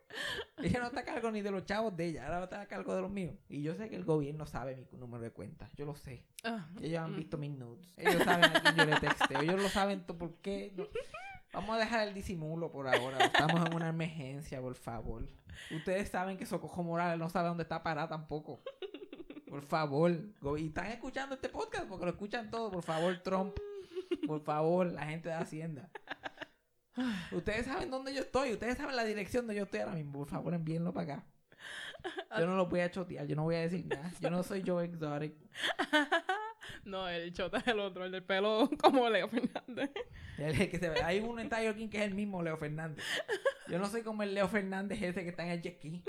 Ella no está a cargo ni de los chavos de ella. Ahora va a estar a cargo de los míos. Y yo sé que el gobierno sabe mi número de cuenta. Yo lo sé. Ah, Ellos han mm. visto mis nudes. Ellos saben a quién yo le texteo. Ellos lo saben todo por qué. Vamos a dejar el disimulo por ahora. Estamos en una emergencia, por favor. Ustedes saben que Socojo Morales no sabe dónde está parada tampoco. Por favor. Y están escuchando este podcast porque lo escuchan todo. Por favor, Trump. Por favor, la gente de Hacienda. Ustedes saben dónde yo estoy. Ustedes saben la dirección donde yo estoy ahora mismo. Por favor, envíenlo para acá. Yo no lo voy a chotear. Yo no voy a decir nada. Yo no soy Joe Exotic. No, el chota es el otro, el del pelo como Leo Fernández. El que se ve- Hay uno en Tiger King que es el mismo Leo Fernández. Yo no soy como el Leo Fernández ese que está en el jet ski.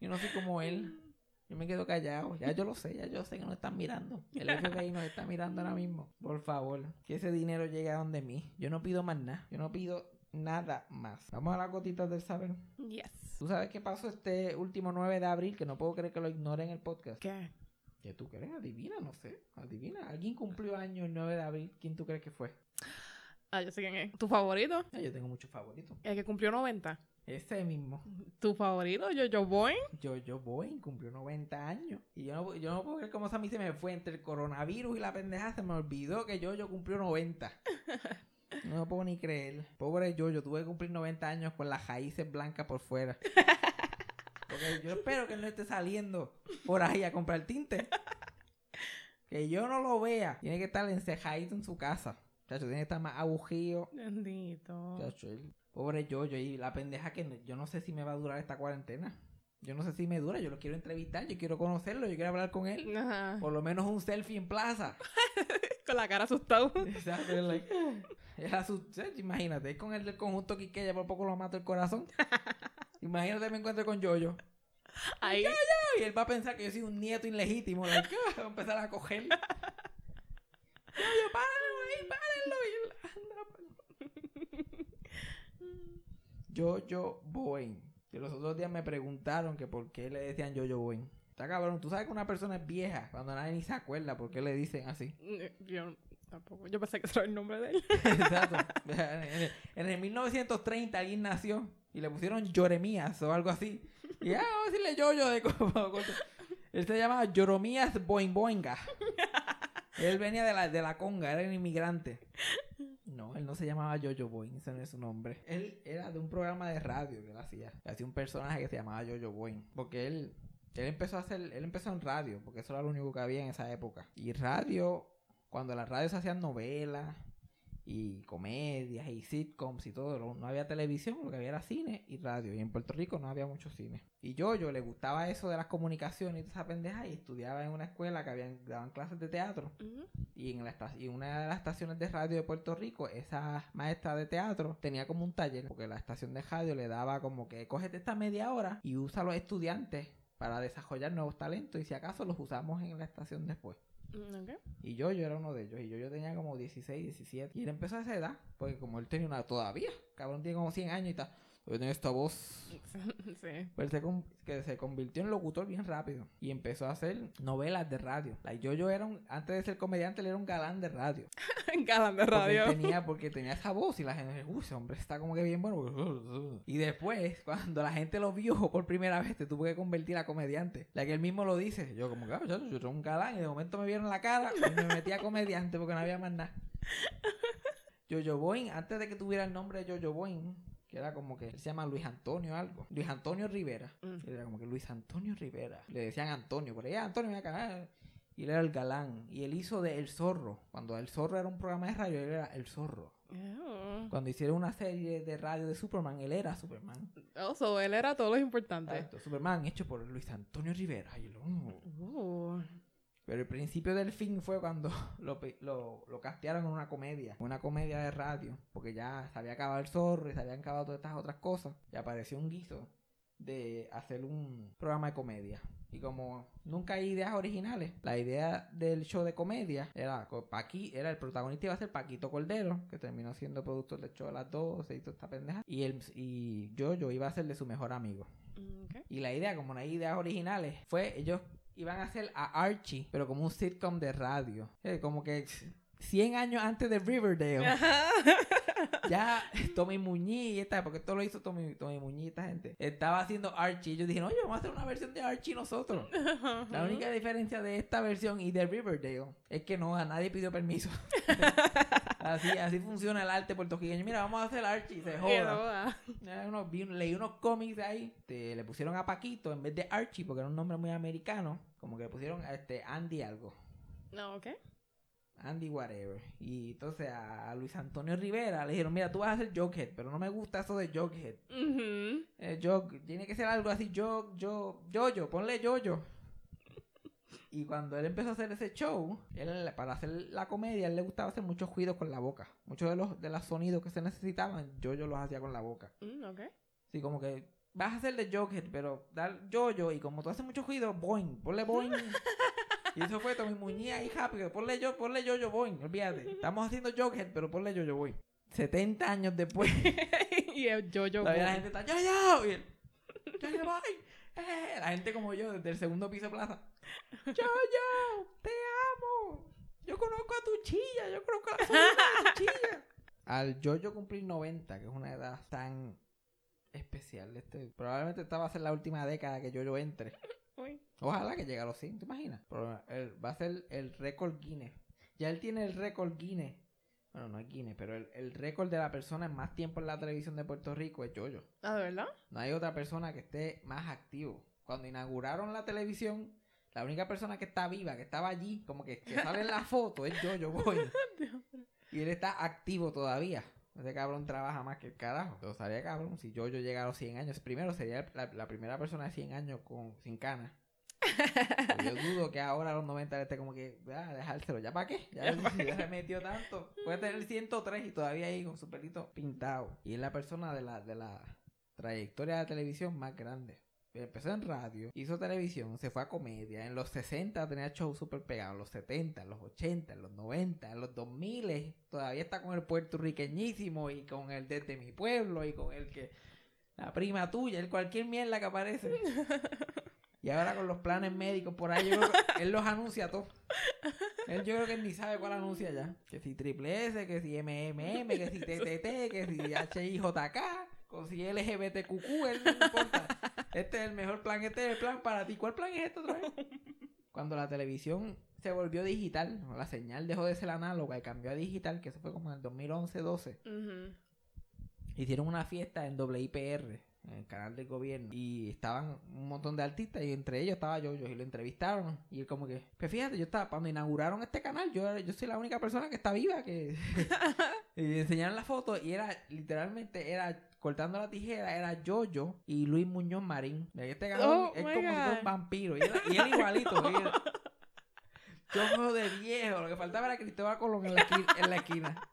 Yo no soy como él. Yo me quedo callado. Ya yo lo sé, ya yo sé que nos están mirando. El FBI nos está mirando ahora mismo. Por favor, que ese dinero llegue a donde mí. Yo no pido más nada. Yo no pido nada más. Vamos a las gotitas del saber. Yes. ¿Tú sabes qué pasó este último 9 de abril? Que no puedo creer que lo ignore en el podcast. ¿Qué? ¿Qué tú crees? Adivina, no sé. Adivina. ¿Alguien cumplió año el 9 de abril? ¿Quién tú crees que fue? Ah, yo sé quién es. ¿Tu favorito? Ah, yo tengo muchos favoritos. El que cumplió 90. Ese mismo. ¿Tu favorito? Yo, yo voy. Yo, yo voy, cumplió 90 años. Y yo no, yo no puedo creer cómo a mí se me fue entre el coronavirus y la pendeja. Se me olvidó que yo, yo cumplió 90. No puedo ni creer. Pobre yo, yo tuve que cumplir 90 años con las raíces blancas por fuera. Porque yo espero que él no esté saliendo por ahí a comprar tinte. Que yo no lo vea. Tiene que estar encejadito en su casa. Chacho, tiene que estar más agujido. Bendito. Chacho, el pobre Yoyo y la pendeja que no- yo no sé si me va a durar esta cuarentena. Yo no sé si me dura, yo lo quiero entrevistar, yo quiero conocerlo, yo quiero hablar con él. Ajá. Por lo menos un selfie en plaza. Con la cara asustado. Exacto, like, imagínate, es con el del conjunto Quiqueya, por poco lo mato el corazón. Imagínate me encuentro con Yoyo. Ahí. Y él va a pensar que yo soy un nieto ilegítimo. Like, va a empezar a coger. Yoyo, párenlo ahí, párenlo. Y él, anda, Jojo Boeing. Que los otros días me preguntaron que por qué le decían Jojo Boeing. Está cabrón, tú sabes que una persona es vieja cuando nadie ni se acuerda por qué le dicen así. Yo tampoco. Yo pensé que era el nombre de él. Exacto. En el, en el 1930 alguien nació y le pusieron Yoremías o algo así. Y ah, vamos a decirle Yoyo de como- Él se llamaba Yoromías Boing Boinga. Él venía de la, de la conga, era un inmigrante. No, él no se llamaba Yoyo Boing, ese no es su nombre. Él era de un programa de radio que él hacía. Hacía un personaje que se llamaba Yoyo Boing. Porque él, él empezó a hacer, él empezó en radio, porque eso era lo único que había en esa época. Y radio, cuando las radios hacían novelas y comedias y sitcoms y todo, no- había televisión, lo que había era cine y radio. Y en Puerto Rico no había mucho cine. Y yo, yo le gustaba eso de las comunicaciones y esa pendeja y estudiaba en una escuela que habían, daban clases de teatro. Y en la y una de las estaciones de radio de Puerto Rico, esa maestra de teatro tenía como un taller, porque la estación de radio le daba como que cógete esta media hora y usa a los estudiantes para desarrollar nuevos talentos y si acaso los usamos en la estación después. Mm, ok. Y yo, yo era uno de ellos. Y yo, yo tenía como 16, 17. Y él empezó a esa edad. Porque como él tenía una todavía. Cabrón tiene como 100 años y tal. Tenía esta voz. Sí. Él se, que se convirtió en locutor bien rápido. Y empezó a hacer novelas de radio. Like, yo, yo era un... Antes de ser comediante, él era un galán de radio. Galán de Porque radio. tenía, porque tenía esa voz y la gente, uy, ese hombre está como que bien bueno. Y después, cuando la gente lo vio por primera vez, te tuvo que convertir a comediante. La que él mismo lo dice. Yo como que, "Ah, yo, yo soy un galán y de momento me vieron la cara y me metí a comediante porque no había más nada. Jojo Boing, antes de que tuviera el nombre de Jojo Boing, que era como que él se llama Luis Antonio algo. Luis Antonio Rivera. Mm. Era como que Luis Antonio Rivera. Le decían Antonio, por ahí, "Ah, Antonio, ven acá. ah". Y él era el galán. Y él hizo de El Zorro. Cuando El Zorro era un programa de radio, él era El Zorro. Oh. Cuando hicieron una serie de radio de Superman, él era Superman. Oh, so él era todo lo importante. Exacto, Superman hecho por Luis Antonio Rivera. Y "Oh". Pero el principio del fin fue cuando lo, pe- lo, lo castearon en una comedia, una comedia de radio, porque ya se había acabado el zorro y se habían acabado todas estas otras cosas, y apareció un guiso de hacer un programa de comedia. Y como nunca hay ideas originales, la idea del show de comedia era Paqui, era el protagonista iba a ser Paquito Cordero, que terminó siendo productor del show de las 12 y toda esta pendeja. Y el y Jojo iba a ser de su mejor amigo. Mm. Y la idea, como no hay ideas originales, fue ellos iban a hacer a Archie, pero como un sitcom de radio. Eh, como que 100 años antes de Riverdale. ya Tommy Muñiz y esta, porque esto lo hizo Tommy, Tommy Muñiz y esta gente. Estaba haciendo Archie. Ellos dijeron, oye, vamos a hacer una versión de Archie nosotros. La única diferencia de esta versión y de Riverdale es que no, a nadie pidió permiso. así, así funciona el arte puertorriqueño. Mira, vamos a hacer Archie, se joda. vi- leí unos cómics ahí. te- le pusieron a Paquito en vez de Archie, porque era un nombre muy americano. Como que le pusieron a este Andy algo. No, ok. Andy whatever. Y entonces a, Luis Antonio Rivera le dijeron, mira, tú vas a hacer Jughead, pero no me gusta eso de Jughead. Ujú. Eh, Jug- tiene que ser algo así, Jug, yo, Jojo, ponle Jojo. Y cuando él empezó a hacer ese show, él, para hacer la comedia, él le gustaba hacer muchos ruidos con la boca. Muchos de los, de los sonidos que se necesitaban, Jojo los hacía con la boca. Mm, ok. Sí, como que vas a hacer de Jughead, pero dar Jojo y como tú haces mucho ruido, boing, ponle boing. y eso fue Tommy Muñiz ahí rápido, ponle yo, ponle Jojo boing, olvídate. Estamos haciendo Jughead, pero ponle Jojo boing. 70 años después, y el Jojo todavía la gente está Jojo y él, Jojo boing. Eh, la gente como yo desde el segundo piso de plaza. Jojo, te amo. Yo conozco a tu chilla, yo conozco a la de tu chilla. Al Jojo cumplir 90, que es una edad tan especial. Este, probablemente esta va a ser la última década que Jojo entre. Uy. Ojalá que llegue a los 100, ¿te imaginas? Pero él va a ser el récord Guinness. Ya él tiene el récord Guinness. Bueno, no es Guinness, pero el, el récord de la persona en más tiempo en la televisión de Puerto Rico es Jojo. Ah, ¿de verdad? No hay otra persona que esté más activo. Cuando inauguraron la televisión, la única persona que está viva, que estaba allí, como que, que sale en la foto, es Jojo Boy. Y él está activo todavía. Ese cabrón trabaja más que el carajo. Pero estaría cabrón si Jojo llega a los 100 años. Primero sería la, la primera persona de 100 años con, sin canas. Yo dudo que ahora a los 90 le esté como que, ah, dejárselo. ¿Ya para qué? Ya, ya se metió tanto. Puede tener 103 y todavía ahí con su pelito pintado. Y es la persona de la, de la trayectoria de televisión más grande. Empezó en radio, hizo televisión, se fue a comedia. En los 60 tenía shows súper pegados. En los 70, en los 80, en los 90, en los 2000 todavía está con el puertorriqueñísimo y con el desde mi pueblo y con el que la prima tuya, el cualquier mierda que aparece. Y ahora con los planes médicos por ahí, yo creo que él los anuncia todos. Él yo creo que él ni sabe cuál anuncia ya. Que si triple S, que si MMM, que si TTT, que si HIJK, con si LGBTQQ, él no importa. Este es el mejor plan, este es el plan para ti. ¿Cuál plan es este otra vez? Cuando la televisión se volvió digital, la señal dejó de ser análoga y cambió a digital, que eso fue como en el 2011-12 Ujú. hicieron una fiesta en WIPR, en el canal del gobierno, y estaban un montón de artistas, y entre ellos estaba yo, y lo entrevistaron, y él como que, pues fíjate, yo estaba, cuando inauguraron este canal, yo, yo soy la única persona que está viva, que... y enseñaron la foto, y era, literalmente, era, cortando la tijera, era Jojo y Luis Muñoz Marín. Este cabrón Oh, es como si fuera God. un vampiro, y, era- y igualito, era- Yo de viejo, lo que faltaba era Cristóbal Colón en la esquina. En la esquina.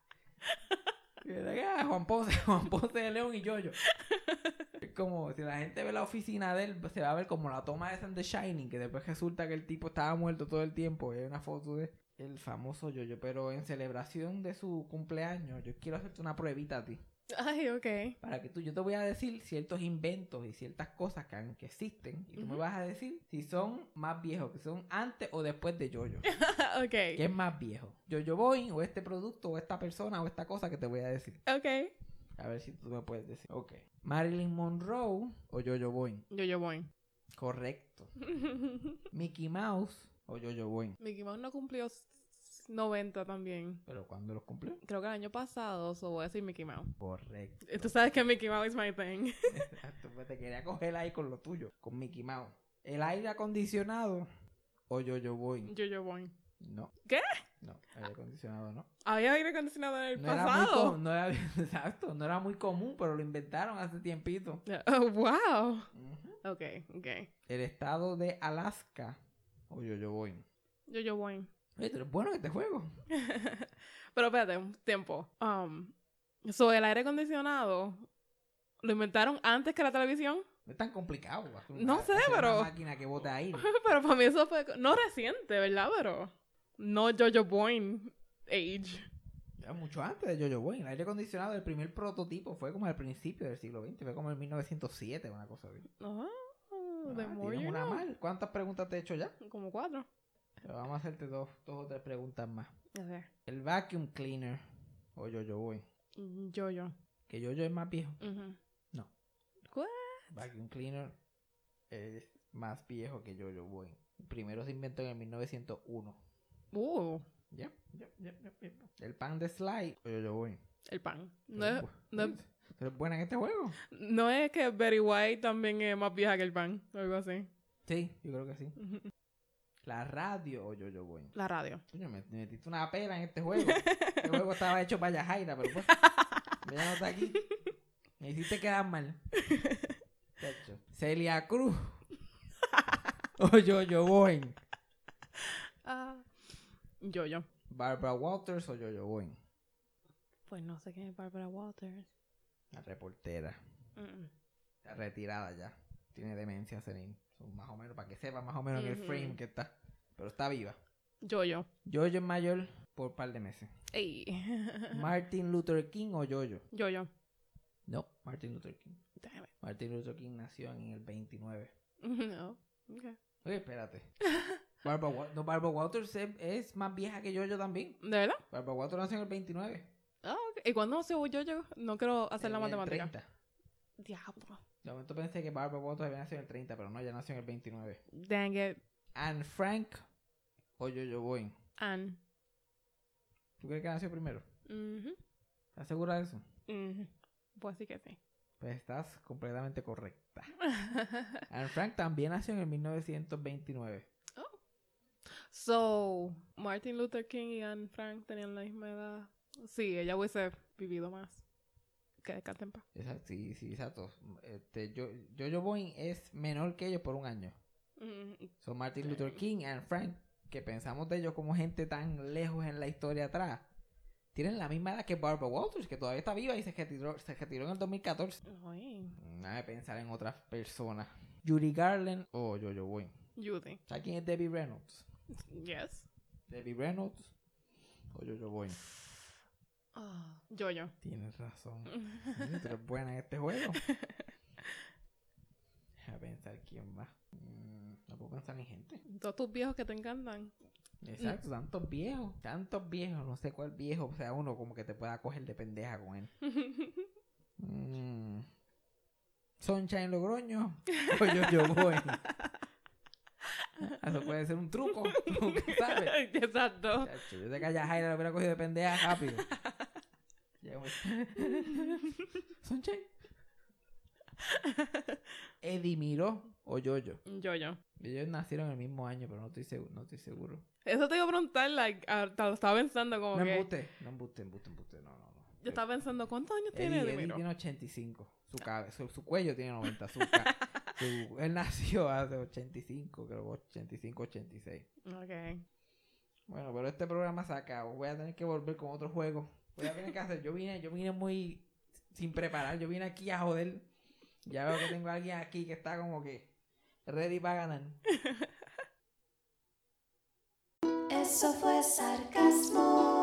Ah, Juan Ponce, Juan Ponce de León y Yoyo. Es como si la gente ve la oficina de él, se va a ver como la toma en The Shining, que después resulta que el tipo estaba muerto todo el tiempo. y Hay una foto de el famoso Yoyo. Pero en celebración de su cumpleaños, yo quiero hacerte una pruebita a ti. Ay, ok. Para que tú, yo te voy a decir ciertos inventos y ciertas cosas que, han- que existen. Y tú me vas a decir si son más viejos, que son antes o después de Yoyo. ok. ¿Qué es más viejo? Yoyo Boing o este producto o esta persona o esta cosa que te voy a decir. Ok. A ver si tú me puedes decir. Ok. Marilyn Monroe o Yoyo Boing. Yo, yo voy. Correcto. Mickey Mouse o Yoyo Boing. Mickey Mouse no cumplió 90 también. Pero ¿cuándo los cumplió? Creo que el año pasado, so voy a decir Mickey Mouse. Correcto. Tú sabes que Mickey Mouse is my thing. Exacto, pues te quería coger ahí con lo tuyo, con Mickey Mouse. El aire acondicionado o Yoyo Boing. yo, yo voy. No. ¿Qué? No, aire acondicionado no. Había aire acondicionado en el No era, muy pasado. no era exacto, no era muy común, pero lo inventaron hace tiempito. Oh, wow. Ujú. Ok, ok. El estado de Alaska o Yoyo Boing. Yo, yo bueno en este juego. Pero espérate, un tiempo. Um, so, el aire acondicionado ¿Lo inventaron antes que la televisión? No es tan complicado. No sé, pero- Una máquina que bote aire. Pero para mí eso fue... No reciente, ¿verdad? Pero... No Jojo Boyne age. Ya mucho antes de Jojo Boy. El aire acondicionado, el primer prototipo fue como al principio del siglo XX. Fue como en 1907, una cosa así. Ah, the Ah, more tienes you una mal. ¿Cuántas preguntas te he hecho ya? Como cuatro. Pero vamos a hacerte dos, dos o tres preguntas más. A ver. El vacuum cleaner o Jojo Boy. Jojo. Que Jojo es más viejo. No. ¿What? Vacuum cleaner es más viejo que Jojo Boy. El primero se inventó en el 1901. Uh, Ya, ya, ya, ya, ya. El pan de slide o Jojo Boy. el pan. No es, bu- no, es- tú eres buena en este juego. no es que Betty White también es más vieja que el pan. O algo así. Sí, yo creo que sí. Ujú. La radio o Jojo Boy. La radio. Coño, me, me metiste una pera en este juego. Este juego estaba hecho para Yajaira, pero pues. Ya no está aquí. Me hiciste quedar mal. Chacho. Celia Cruz. o Jojo Boy. Ah. Jojo. Barbara Walters o Jojo Boy. Pues no sé quién es Barbara Walters. La reportera. Mm. Retirada ya. Tiene demencia senil. Más o menos, para que sepa más o menos en el frame que está. Pero está viva. Jojo. Jojo es mayor por un par de meses. Ey. Martin Luther King o Jojo. Jojo. No, Martin Luther King. Damn it. Martin Luther King nació en el 29. No. Okay. Oye, espérate. Barbara, no, Barbara Walters es, es más vieja que Jojo también. ¿De verdad? Barbara Walters nació en el 29. Ah, ok. ¿Y cuándo nació Jojo? No quiero hacer la en el matemática. 30. Diablo. De momento pensé que Barbara Walters había nacido en el 30, pero no, ya nació en el 29. Dang it. Anne Frank o Jojo Boy. Anne. ¿Tú crees que nació primero? Mhm. ¿Estás segura de eso? Mhm. Pues sí que sí. Pues estás completamente correcta. Anne Frank también nació en el 1929. So, Martin Luther King y Anne Frank tenían la misma edad. Sí, ella hubiese vivido más. Que descanse en paz. Exacto, sí, sí, exacto. Este, yo, Jojo Boy es menor que ellos por un año. Mm, Son Martin Luther King y Frank, que pensamos de ellos como gente tan lejos en la historia atrás. Tienen la misma edad que Barbara Walters, que todavía está viva y se retiró, se retiró en el 2014. Ay, Nada de pensar en otras personas. Judy Garland o Jojo Boy. Judy. ¿Sabes quién es Debbie Reynolds? Yes. Debbie Reynolds o Jojo Ah, Jojo. Tienes razón. Eres buena en este juego. Deja pensar quién más. Mm, no puedo pensar ni gente. Todos tus viejos que te encantan. Exacto, tantos viejos, tantos viejos, no sé cuál viejo sea uno como que te pueda coger de pendeja con él. Mm. Sunshine Logroño o yo yo voy. Eso puede ser un truco, nunca sabes. Exacto. Chacho, yo sé que a Yajaira lo hubiera cogido de pendeja rápido. Sunshine. Eddie Miró o Yoyo. Jojo. Ellos nacieron el mismo año, pero no estoy seguro. No estoy seguro. Eso te iba a preguntar, like, te lo estaba pensando como No que... embuste, no embuste, embuste, embuste. No, no, no. Yo estaba pensando, ¿cuántos años Eddie, tiene Eddie Eddie tiene 85. Su, cabe- su, su cuello tiene 90. Su, su- él nació hace 85, creo, 85, 86. Ok. Bueno, pero este programa se acabó. Voy a tener que volver con otro juego. Voy a tener que hacer. Yo vine, yo vine muy sin preparar. Yo vine aquí a joder. Ya veo que tengo a alguien aquí que está como que ready para ganar. Eso fue sarcasmo.